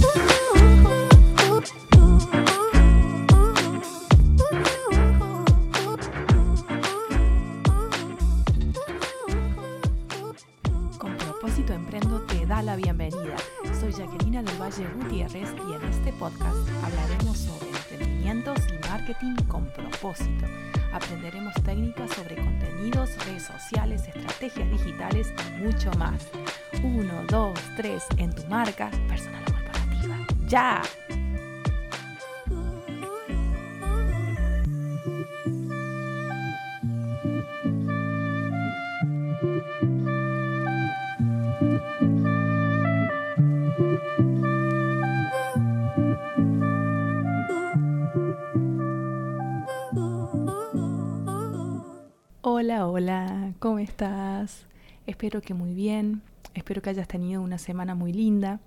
Con ¡Ya! Hola, hola, ¿cómo estás? Espero que muy bien, espero que hayas tenido una semana muy linda.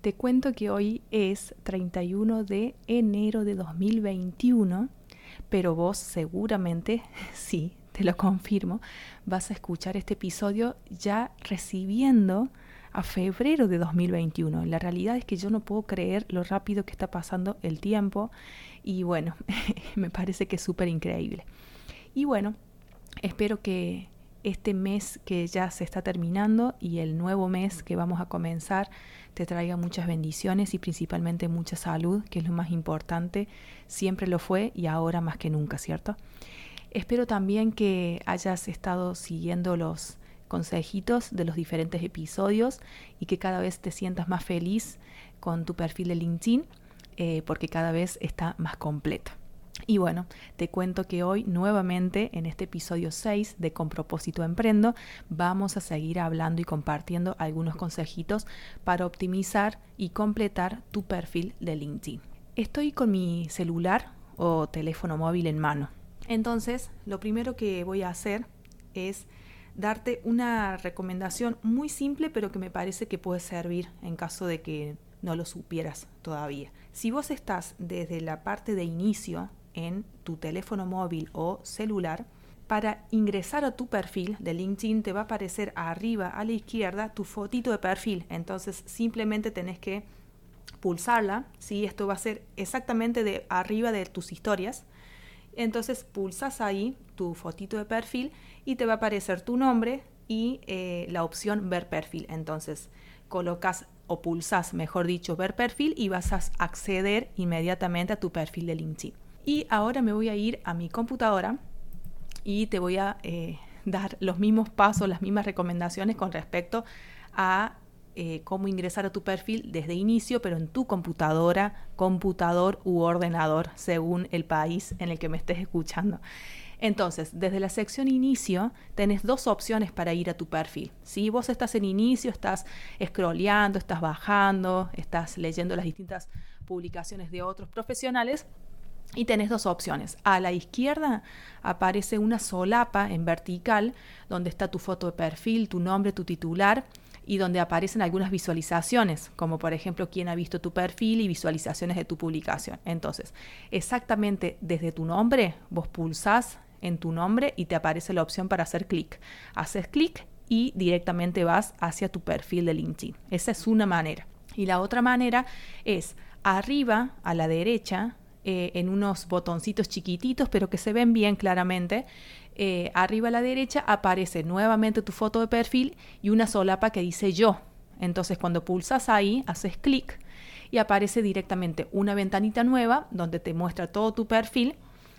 Te cuento que hoy es 31 de enero de 2021, pero vos seguramente, sí, te lo confirmo, vas a escuchar este episodio ya recibiendo a febrero de 2021. La realidad es que yo no puedo creer lo rápido que está pasando el tiempo y bueno, me parece que es súper increíble. Y bueno, Espero que este mes que ya se está terminando y el nuevo mes que vamos a comenzar te traiga muchas bendiciones y principalmente mucha salud, que es lo más importante, siempre lo fue y ahora más que nunca, ¿cierto? Espero también que hayas estado siguiendo los consejitos de los diferentes episodios y que cada vez te sientas más feliz con tu perfil de LinkedIn eh, porque cada vez está más completo. Y bueno, te cuento que hoy nuevamente en este episodio 6 de Con propósito emprendo vamos a seguir hablando y compartiendo algunos consejitos para optimizar y completar tu perfil de LinkedIn. Estoy con mi celular o teléfono móvil en mano. Entonces, lo primero que voy a hacer es darte una recomendación muy simple, pero que me parece que puede servir en caso de que no lo supieras todavía. Si vos estás desde la parte de inicio en tu teléfono móvil o celular, para ingresar a tu perfil de LinkedIn te va a aparecer arriba a la izquierda tu fotito de perfil. Entonces simplemente tenés que pulsarla. ¿sí? Esto va a ser exactamente de arriba de tus historias. Entonces pulsas ahí tu fotito de perfil y te va a aparecer tu nombre y eh, la opción ver perfil. Entonces colocas o pulsas, mejor dicho, ver perfil y vas a acceder inmediatamente a tu perfil de LinkedIn. Y ahora me voy a ir a mi computadora y te voy a eh, dar los mismos pasos, las mismas recomendaciones con respecto a eh, cómo ingresar a tu perfil desde inicio, pero en tu computadora, computador u ordenador, según el país en el que me estés escuchando. Entonces, desde la sección inicio tenés dos opciones para ir a tu perfil. Si vos estás en inicio, estás scrolleando, estás bajando, estás leyendo las distintas publicaciones de otros profesionales, y tenés dos opciones. A la izquierda aparece una solapa en vertical donde está tu foto de perfil, tu nombre, tu titular y donde aparecen algunas visualizaciones, como por ejemplo quién ha visto tu perfil y visualizaciones de tu publicación. Entonces, exactamente desde tu nombre, vos pulsás en tu nombre y te aparece la opción para hacer clic. Haces clic y directamente vas hacia tu perfil de LinkedIn. Esa es una manera. Y la otra manera es arriba a la derecha eh, en unos botoncitos chiquititos, pero que se ven bien claramente. Eh, arriba a la derecha aparece nuevamente tu foto de perfil y una solapa que dice yo. Entonces cuando pulsas ahí, haces clic y aparece directamente una ventanita nueva donde te muestra todo tu perfil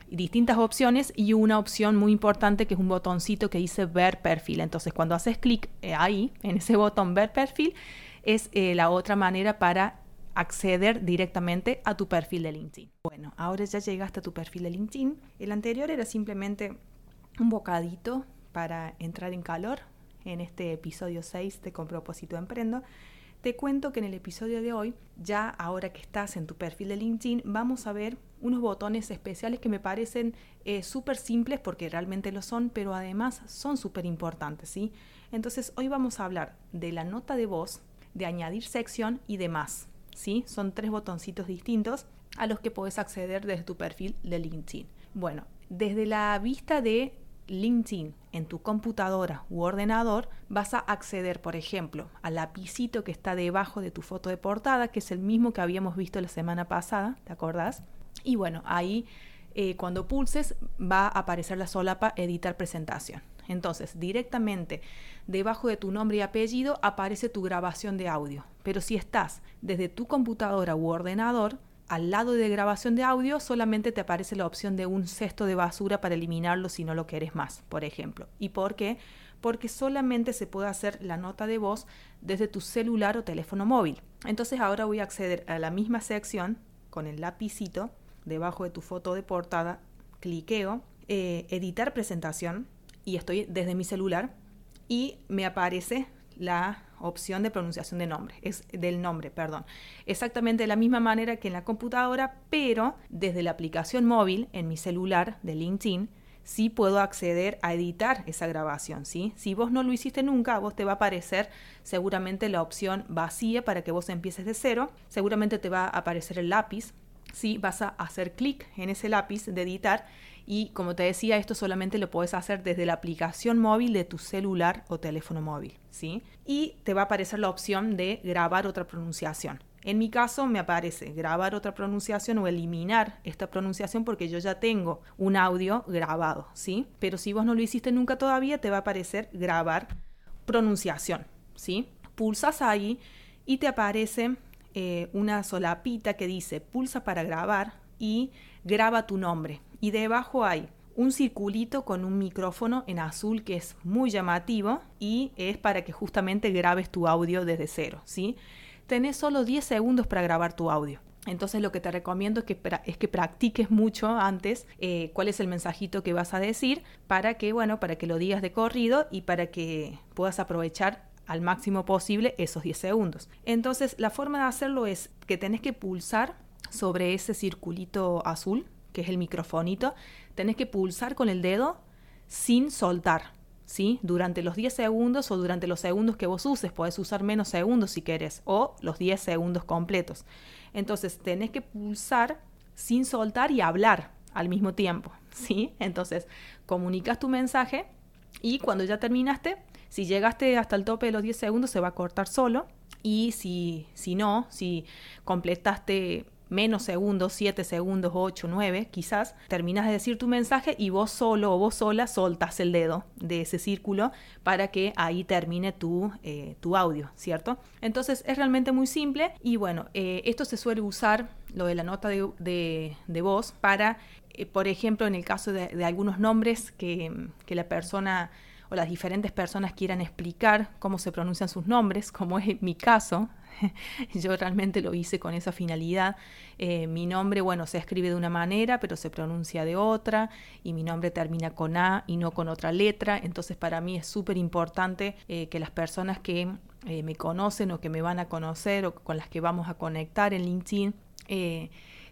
distintas opciones y una opción muy importante que es un botoncito que dice ver perfil. Entonces cuando haces clic eh, ahí, en ese botón ver perfil, es la otra manera para acceder directamente a tu perfil de LinkedIn. Bueno, ahora ya llegaste a tu perfil de LinkedIn. El anterior era simplemente un bocadito para entrar en calor en este episodio 6 de Con propósito emprendo. Te cuento que en el episodio de hoy, ya ahora que estás en tu perfil de LinkedIn, vamos a ver unos botones especiales que me parecen eh, súper simples porque realmente lo son, pero además son súper importantes, ¿sí? Entonces hoy vamos a hablar de la nota de voz, de añadir sección y demás. ¿Sí? Son tres botoncitos distintos a los que puedes acceder desde tu perfil de LinkedIn. Bueno, desde la vista de LinkedIn en tu computadora u ordenador, vas a acceder, por ejemplo, al lapicito que está debajo de tu foto de portada, que es el mismo que habíamos visto la semana pasada, ¿te acordás? Y bueno, ahí eh, cuando pulses va a aparecer la solapa editar presentación. Entonces, directamente debajo de tu nombre y apellido aparece tu grabación de audio. Pero si estás desde tu computadora u ordenador, al lado de grabación de audio solamente te aparece la opción de un cesto de basura para eliminarlo si no lo quieres más, por ejemplo. ¿Y por qué? Porque solamente se puede hacer la nota de voz desde tu celular o teléfono móvil. Entonces ahora voy a acceder a la misma sección con el lapicito debajo de tu foto de portada, cliqueo, eh, editar presentación y estoy desde mi celular y me aparece la opción de pronunciación de nombre, es del nombre, perdón. Exactamente de la misma manera que en la computadora, pero desde la aplicación móvil en mi celular de LinkedIn sí puedo acceder a editar esa grabación, ¿sí? Si vos no lo hiciste nunca, vos te va a aparecer seguramente la opción vacía para que vos empieces de cero, seguramente te va a aparecer el lápiz, ¿sí? Vas a hacer clic en ese lápiz de editar y como te decía, esto solamente lo puedes hacer desde la aplicación móvil de tu celular o teléfono móvil, ¿sí? Y te va a aparecer la opción de grabar otra pronunciación. En mi caso me aparece grabar otra pronunciación o eliminar esta pronunciación porque yo ya tengo un audio grabado, ¿sí? Pero si vos no lo hiciste nunca todavía, te va a aparecer grabar pronunciación, ¿sí? Pulsas ahí y te aparece eh, una solapita que dice pulsa para grabar y graba tu nombre y debajo hay un circulito con un micrófono en azul que es muy llamativo y es para que justamente grabes tu audio desde cero, ¿sí? Tenés solo 10 segundos para grabar tu audio. Entonces lo que te recomiendo es que, es que practiques mucho antes eh, cuál es el mensajito que vas a decir para que, bueno, para que lo digas de corrido y para que puedas aprovechar al máximo posible esos 10 segundos. Entonces la forma de hacerlo es que tenés que pulsar sobre ese circulito azul que es el microfonito, tenés que pulsar con el dedo sin soltar, ¿sí? Durante los 10 segundos o durante los segundos que vos uses, podés usar menos segundos si querés, o los 10 segundos completos. Entonces, tenés que pulsar sin soltar y hablar al mismo tiempo, ¿sí? Entonces, comunicas tu mensaje y cuando ya terminaste, si llegaste hasta el tope de los 10 segundos, se va a cortar solo. Y si, si no, si completaste menos segundos, 7 segundos, 8, 9, quizás, terminas de decir tu mensaje y vos solo o vos sola soltas el dedo de ese círculo para que ahí termine tu, eh, tu audio, ¿cierto? Entonces es realmente muy simple y bueno, eh, esto se suele usar, lo de la nota de, de, voz, para, eh, por ejemplo, en el caso de, de algunos nombres que, que la persona o las diferentes personas quieran explicar cómo se pronuncian sus nombres, como es mi caso, yo realmente lo hice con esa finalidad. Eh, mi nombre, bueno, se escribe de una manera, pero se pronuncia de otra, y mi nombre termina con A y no con otra letra. Entonces, para mí es súper importante eh, que las personas que eh, me conocen o que me van a conocer o con las que vamos a conectar en LinkedIn,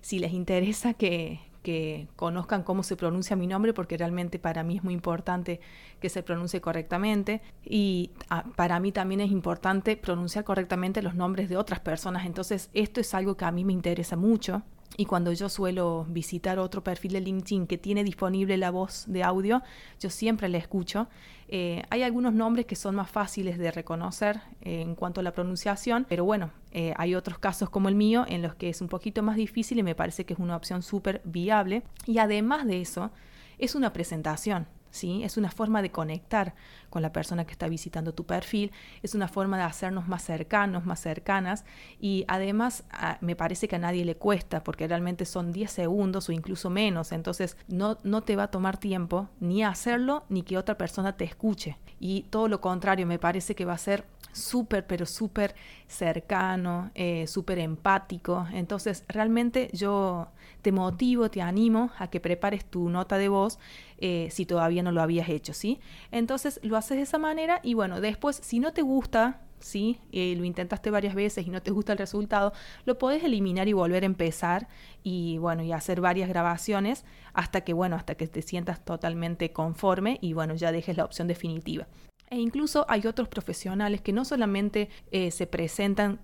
si les interesa que, que conozcan cómo se pronuncia mi nombre, porque realmente para mí es muy importante que se pronuncie correctamente. Y ah, para mí también es importante pronunciar correctamente los nombres de otras personas. Entonces, esto es algo que a mí me interesa mucho. Y cuando yo suelo visitar otro perfil de LinkedIn que tiene disponible la voz de audio, yo siempre le escucho. Eh, hay algunos nombres que son más fáciles de reconocer eh, en cuanto a la pronunciación, pero bueno, eh, hay otros casos como el mío en los que es un poquito más difícil y me parece que es una opción súper viable. Y además de eso, es una presentación. ¿Sí? Es una forma de conectar con la persona que está visitando tu perfil, es una forma de hacernos más cercanos, más cercanas y además me parece que a nadie le cuesta porque realmente son 10 segundos o incluso menos, entonces no, no te va a tomar tiempo ni hacerlo ni que otra persona te escuche y todo lo contrario, me parece que va a ser súper, pero súper cercano, eh, súper empático. Entonces, realmente yo te motivo, te animo a que prepares tu nota de voz eh, si todavía no lo habías hecho, ¿sí? Entonces, lo haces de esa manera y bueno, después, si no te gusta, ¿sí? Eh, lo intentaste varias veces y no te gusta el resultado, lo puedes eliminar y volver a empezar y bueno, y hacer varias grabaciones hasta que, bueno, hasta que te sientas totalmente conforme y bueno, ya dejes la opción definitiva. E incluso hay otros profesionales que no solamente eh, se presentan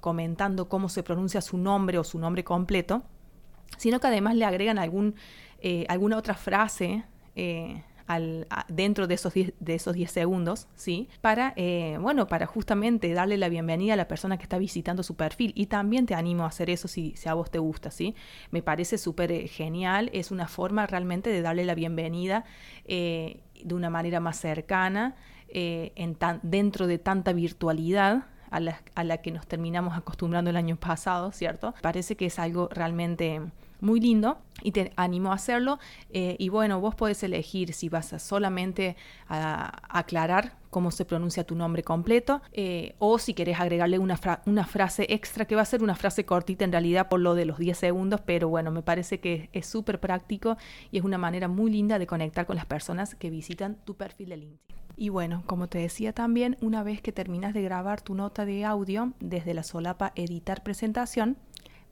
comentando cómo se pronuncia su nombre o su nombre completo, sino que además le agregan algún, eh, alguna otra frase dentro de esos 10 de esos segundos, ¿sí? Para, eh, bueno, para justamente darle la bienvenida a la persona que está visitando su perfil. Y también te animo a hacer eso si, a vos te gusta, ¿sí? Me parece súper eh, genial, es una forma realmente de darle la bienvenida eh, de una manera más cercana, en dentro de tanta virtualidad a la, a la que nos terminamos acostumbrando el año pasado, ¿cierto? Parece que es algo realmente muy lindo y te animo a hacerlo. Eh, y bueno, vos podés elegir si vas a solamente a, aclarar cómo se pronuncia tu nombre completo eh, o si querés agregarle una, una, frase extra que va a ser una frase cortita en realidad por lo de los 10 segundos, pero bueno, me parece que es súper práctico y es una manera muy linda de conectar con las personas que visitan tu perfil de LinkedIn. Y bueno, como te decía también, una vez que terminas de grabar tu nota de audio desde la solapa editar presentación,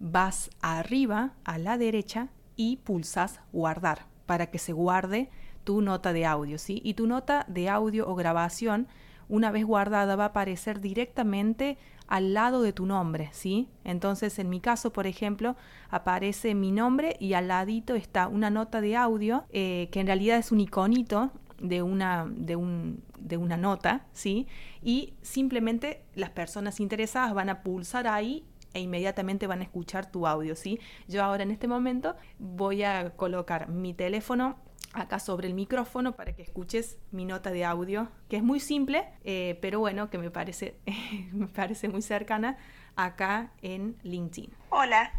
vas arriba a la derecha y pulsas guardar para que se guarde tu nota de audio, ¿sí? Y tu nota de audio o grabación, una vez guardada, va a aparecer directamente al lado de tu nombre, ¿sí? Entonces, en mi caso, por ejemplo, aparece mi nombre y al ladito está una nota de audio, eh, que en realidad es un iconito de una, de, un, de una nota, ¿sí? Y simplemente las personas interesadas van a pulsar ahí e inmediatamente van a escuchar tu audio, ¿sí? Yo ahora en este momento voy a colocar mi teléfono acá sobre el micrófono para que escuches mi nota de audio, que es muy simple, eh, pero bueno, que me parece, me parece muy cercana acá en LinkedIn. Hola,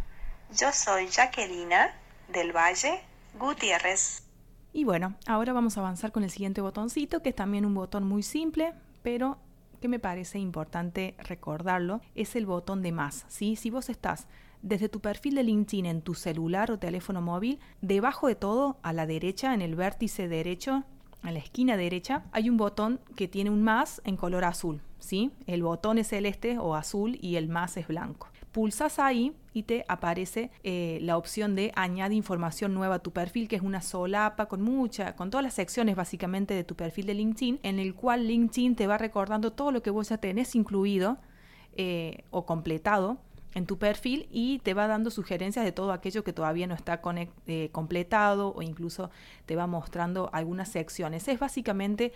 yo soy Jacquelina del Valle Gutiérrez. Y bueno, ahora vamos a avanzar con el siguiente botoncito, que es también un botón muy simple, pero que me parece importante recordarlo, es el botón de más. ¿sí? Si vos estás desde tu perfil de LinkedIn en tu celular o teléfono móvil, debajo de todo, a la derecha, en el vértice derecho, en la esquina derecha, hay un botón que tiene un más en color azul. ¿sí? El botón es celeste o azul y el más es blanco. Pulsas ahí y te aparece eh, la opción de añade información nueva a tu perfil, que es una solapa con mucha, con todas las secciones básicamente de tu perfil de LinkedIn, en el cual LinkedIn te va recordando todo lo que vos ya tenés incluido eh, o completado en tu perfil y te va dando sugerencias de todo aquello que todavía no está eh, completado o incluso te va mostrando algunas secciones. Es básicamente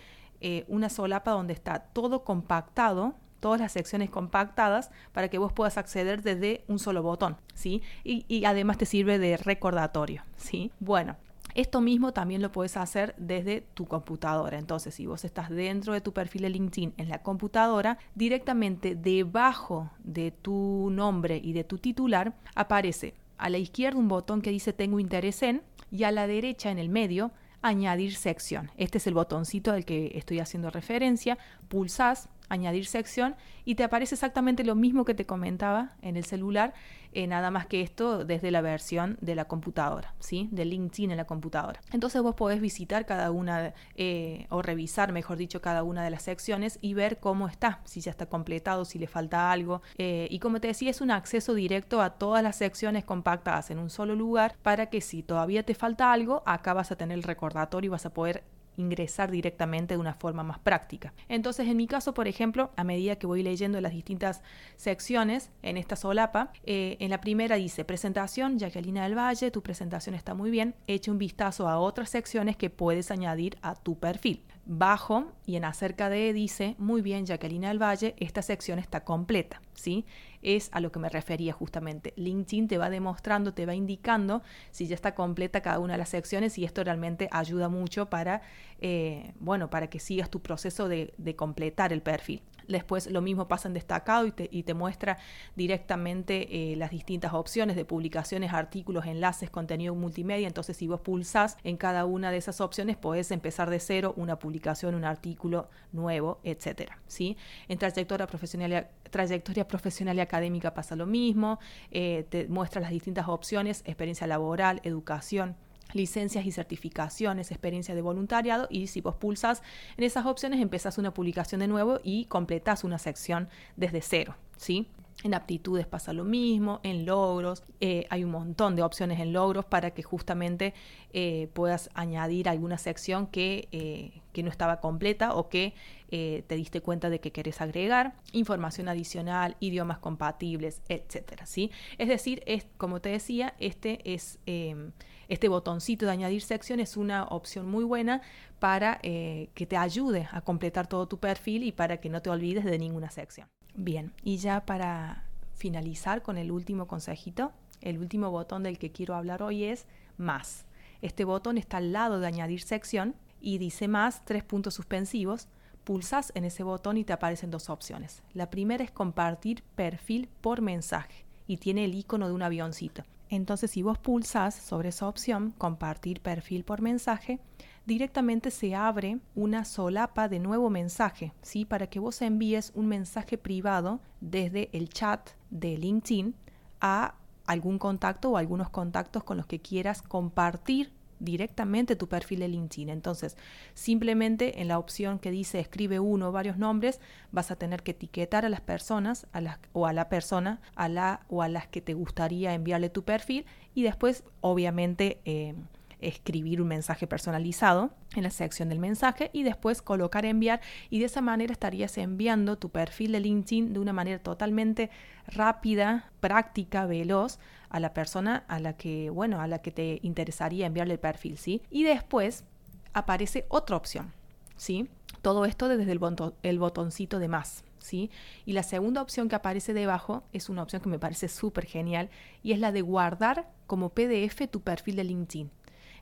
una solapa donde está todo compactado todas las secciones compactadas para que vos puedas acceder desde un solo botón, ¿sí? Y, además te sirve de recordatorio, ¿sí? Bueno, esto mismo también lo puedes hacer desde tu computadora. Entonces, si vos estás dentro de tu perfil de LinkedIn en la computadora, directamente debajo de tu nombre y de tu titular aparece a la izquierda un botón que dice tengo interés en y a la derecha en el medio añadir sección. Este es el botoncito al que estoy haciendo referencia. Pulsas añadir sección y te aparece exactamente lo mismo que te comentaba en el celular, eh, nada más que esto desde la versión de la computadora, ¿sí? De LinkedIn en la computadora. Entonces vos podés visitar cada una eh, o revisar, mejor dicho, cada una de las secciones y ver cómo está, si ya está completado, si le falta algo. Eh, y como te decía, es un acceso directo a todas las secciones compactadas en un solo lugar para que si todavía te falta algo, acá vas a tener el recordatorio y vas a poder ingresar directamente de una forma más práctica. Entonces, en mi caso, por ejemplo, a medida que voy leyendo las distintas secciones en esta solapa, eh, en la primera dice presentación, Jacquelina del Valle, tu presentación está muy bien, echa un vistazo a otras secciones que puedes añadir a tu perfil. Bajo y en acerca de dice, muy bien, Jacqueline del Valle, esta sección está completa, ¿sí? Es a lo que me refería justamente. LinkedIn te va demostrando, te va indicando si ya está completa cada una de las secciones y esto realmente ayuda mucho para, eh, bueno, para que sigas tu proceso de completar el perfil. Después lo mismo pasa en destacado y te, muestra directamente eh, las distintas opciones de publicaciones, artículos, enlaces, contenido multimedia. Entonces si vos pulsás en cada una de esas opciones, podés empezar de cero una publicación, un artículo nuevo, etcétera. ¿sí? En trayectoria profesional, trayectoria profesional y académica pasa lo mismo. Eh, te muestra las distintas opciones, experiencia laboral, educación licencias y certificaciones, experiencia de voluntariado y si vos pulsas en esas opciones empezás una publicación de nuevo y completas una sección desde cero, ¿sí? En aptitudes pasa lo mismo, en logros, eh, hay un montón de opciones en logros para que justamente eh, puedas añadir alguna sección que, eh, que, no estaba completa o que te diste cuenta de que querés agregar, información adicional, idiomas compatibles, etcétera, ¿sí? Es decir, es, como te decía, este es em, este botoncito de añadir sección es una opción muy buena para que te ayude a completar todo tu perfil y para que no te olvides de ninguna sección. Bien, y ya para finalizar con el último consejito, el último botón del que quiero hablar hoy es más. Este botón está al lado de añadir sección y dice más, tres puntos suspensivos. Pulsas en ese botón y te aparecen dos opciones. La primera es compartir perfil por mensaje y tiene el icono de un avioncito. Entonces, si vos pulsas sobre esa opción, compartir perfil por mensaje, directamente se abre una solapa de nuevo mensaje, ¿sí? Para que vos envíes un mensaje privado desde el chat de LinkedIn a algún contacto o algunos contactos con los que quieras compartir directamente tu perfil de LinkedIn. Entonces, simplemente en la opción que dice escribe uno o varios nombres, vas a tener que etiquetar a las personas a las, o a la persona a la, o a las que te gustaría enviarle tu perfil y después, obviamente, eh, escribir un mensaje personalizado en la sección del mensaje y después colocar enviar y de esa manera estarías enviando tu perfil de LinkedIn de una manera totalmente rápida, práctica, veloz a la persona a la que, bueno, a la que te interesaría enviarle el perfil, ¿sí? Y después aparece otra opción, ¿sí? Todo esto desde el, el botoncito de más. ¿Sí? Y la segunda opción que aparece debajo es una opción que me parece súper genial y es la de guardar como PDF tu perfil de LinkedIn.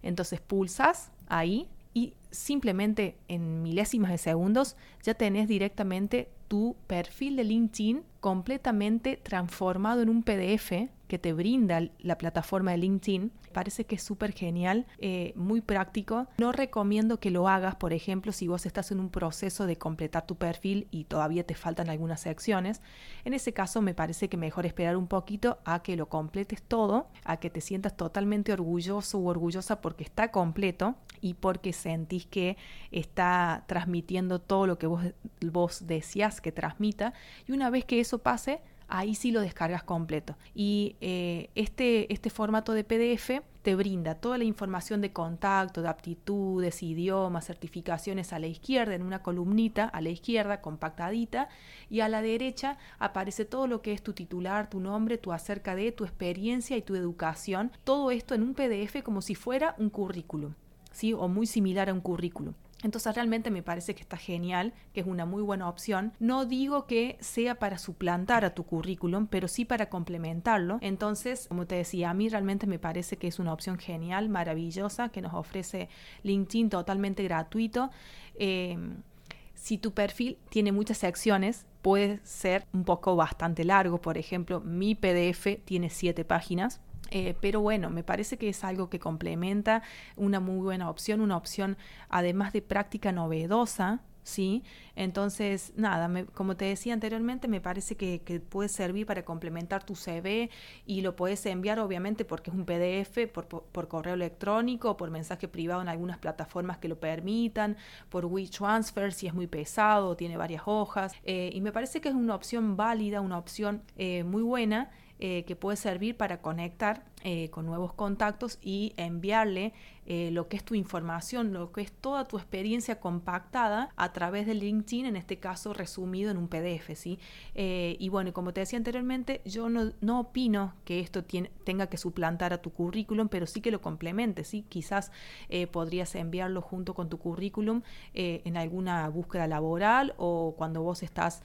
Entonces pulsas ahí y simplemente en milésimas de segundos ya tenés directamente tu perfil de LinkedIn completamente transformado en un PDF que te brinda la plataforma de LinkedIn. Parece que es súper genial, eh, muy práctico. No recomiendo que lo hagas, por ejemplo, si vos estás en un proceso de completar tu perfil y todavía te faltan algunas secciones. En ese caso me parece que mejor esperar un poquito a que lo completes todo, a que te sientas totalmente orgulloso u orgullosa porque está completo y porque sentís que está transmitiendo todo lo que vos, vos decías que transmita. Y una vez que eso pase, ahí sí lo descargas completo. Y eh, este, este formato de PDF te brinda toda la información de contacto, de aptitudes, idiomas, certificaciones a la izquierda, en una columnita a la izquierda, compactadita, y a la derecha aparece todo lo que es tu titular, tu nombre, tu acerca de, tu experiencia y tu educación, todo esto en un PDF como si fuera un currículum, ¿sí? O muy similar a un currículum. Entonces realmente me parece que está genial, que es una muy buena opción. No digo que sea para suplantar a tu currículum, pero sí para complementarlo. Entonces, como te decía, a mí realmente me parece que es una opción genial, maravillosa, que nos ofrece LinkedIn totalmente gratuito. Em, si tu perfil tiene muchas secciones, puede ser un poco bastante largo. Por ejemplo, mi PDF tiene siete páginas eh, pero bueno, me parece que es algo que complementa una muy buena opción, una opción además de práctica novedosa, ¿sí? Entonces, nada, como te decía anteriormente, me parece que, puede servir para complementar tu CV y lo puedes enviar obviamente porque es un PDF por, correo electrónico, por mensaje privado en algunas plataformas que lo permitan, por WeTransfer si es muy pesado, tiene varias hojas, eh, y me parece que es una opción válida, una opción eh, muy buena eh, que puede servir para conectar eh, con nuevos contactos y enviarle eh, lo que es tu información, lo que es toda tu experiencia compactada a través de LinkedIn, en este caso resumido en un PDF. ¿sí? y bueno, como te decía anteriormente, yo no, opino que esto tenga que suplantar a tu currículum, pero sí que lo complemente. ¿sí? Quizás podrías enviarlo junto con tu currículum en alguna búsqueda laboral o cuando vos estás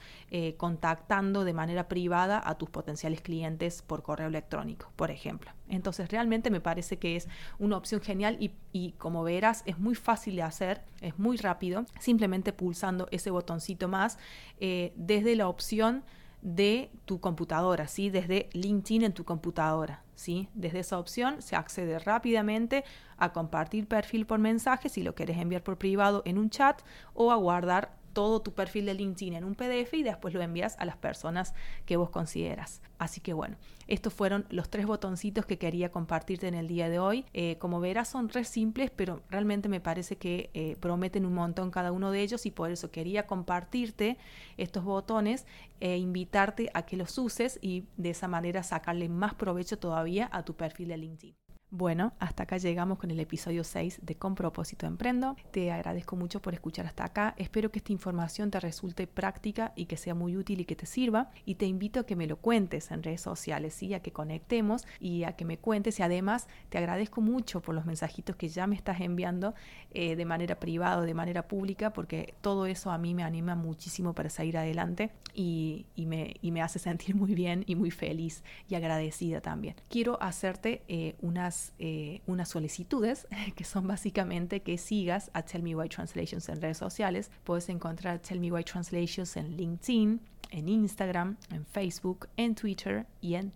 contactando de manera privada a tus potenciales clientes por correo electrónico, por ejemplo. Entonces realmente me parece que es una opción genial y, como verás es muy fácil de hacer, es muy rápido, simplemente pulsando ese botoncito más eh, desde la opción de tu computadora, ¿sí? desde LinkedIn en tu computadora. ¿sí? Desde esa opción se accede rápidamente a compartir perfil por mensaje si lo quieres enviar por privado en un chat o a guardar todo tu perfil de LinkedIn en un PDF y después lo envías a las personas que vos consideras. Así que bueno, estos fueron los tres botoncitos que quería compartirte en el día de hoy. Eh, como verás son tres simples, pero realmente me parece que eh, prometen un montón cada uno de ellos y por eso quería compartirte estos botones e invitarte a que los uses y de esa manera sacarle más provecho todavía a tu perfil de LinkedIn. Bueno, hasta acá llegamos con el episodio 6 de Con propósito emprendo. Te agradezco mucho por escuchar hasta acá. Espero que esta información te resulte práctica y que sea muy útil y que te sirva. Y te invito a que me lo cuentes en redes sociales, ¿sí? a que conectemos y a que me cuentes. Y además te agradezco mucho por los mensajitos que ya me estás enviando eh, de manera privada o de manera pública, porque todo eso a mí me anima muchísimo para seguir adelante y, me, hace sentir muy bien y muy feliz y agradecida también. Quiero hacerte eh, unas eh, unas, solicitudes que son básicamente que sigas a Tell Me Why Translations en redes sociales. Puedes encontrar Tell Me Why Translations en LinkedIn, en Instagram, en Facebook, en Twitter y en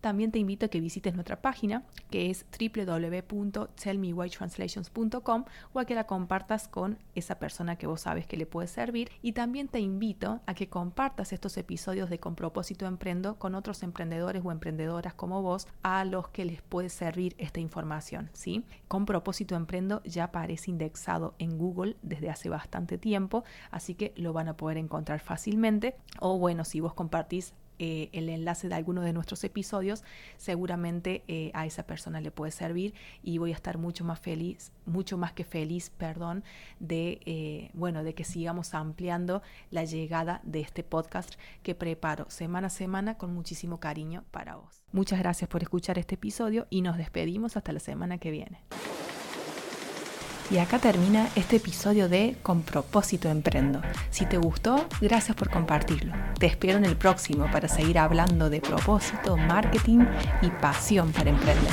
También te invito a que visites nuestra página que es www.tellmewhytranslations.com o a que la compartas con esa persona que vos sabes que le puede servir. Y también te invito a que compartas estos episodios de Con propósito emprendo con otros emprendedores o emprendedoras como vos a los que les puede servir esta información. ¿sí? Con propósito emprendo ya aparece indexado en Google desde hace bastante tiempo, así que lo van a poder encontrar fácilmente. O bueno, si vos compartís eh, el enlace de alguno de nuestros episodios, seguramente eh, a esa persona le puede servir y voy a estar mucho más feliz, mucho más que feliz, perdón, de, eh, bueno, de que sigamos ampliando la llegada de este podcast que preparo semana a semana con muchísimo cariño para vos. Muchas gracias por escuchar este episodio y nos despedimos hasta la semana que viene. Y acá termina este episodio de Con propósito emprendo. Si te gustó, gracias por compartirlo. Te espero en el próximo para seguir hablando de propósito, marketing y pasión para emprender.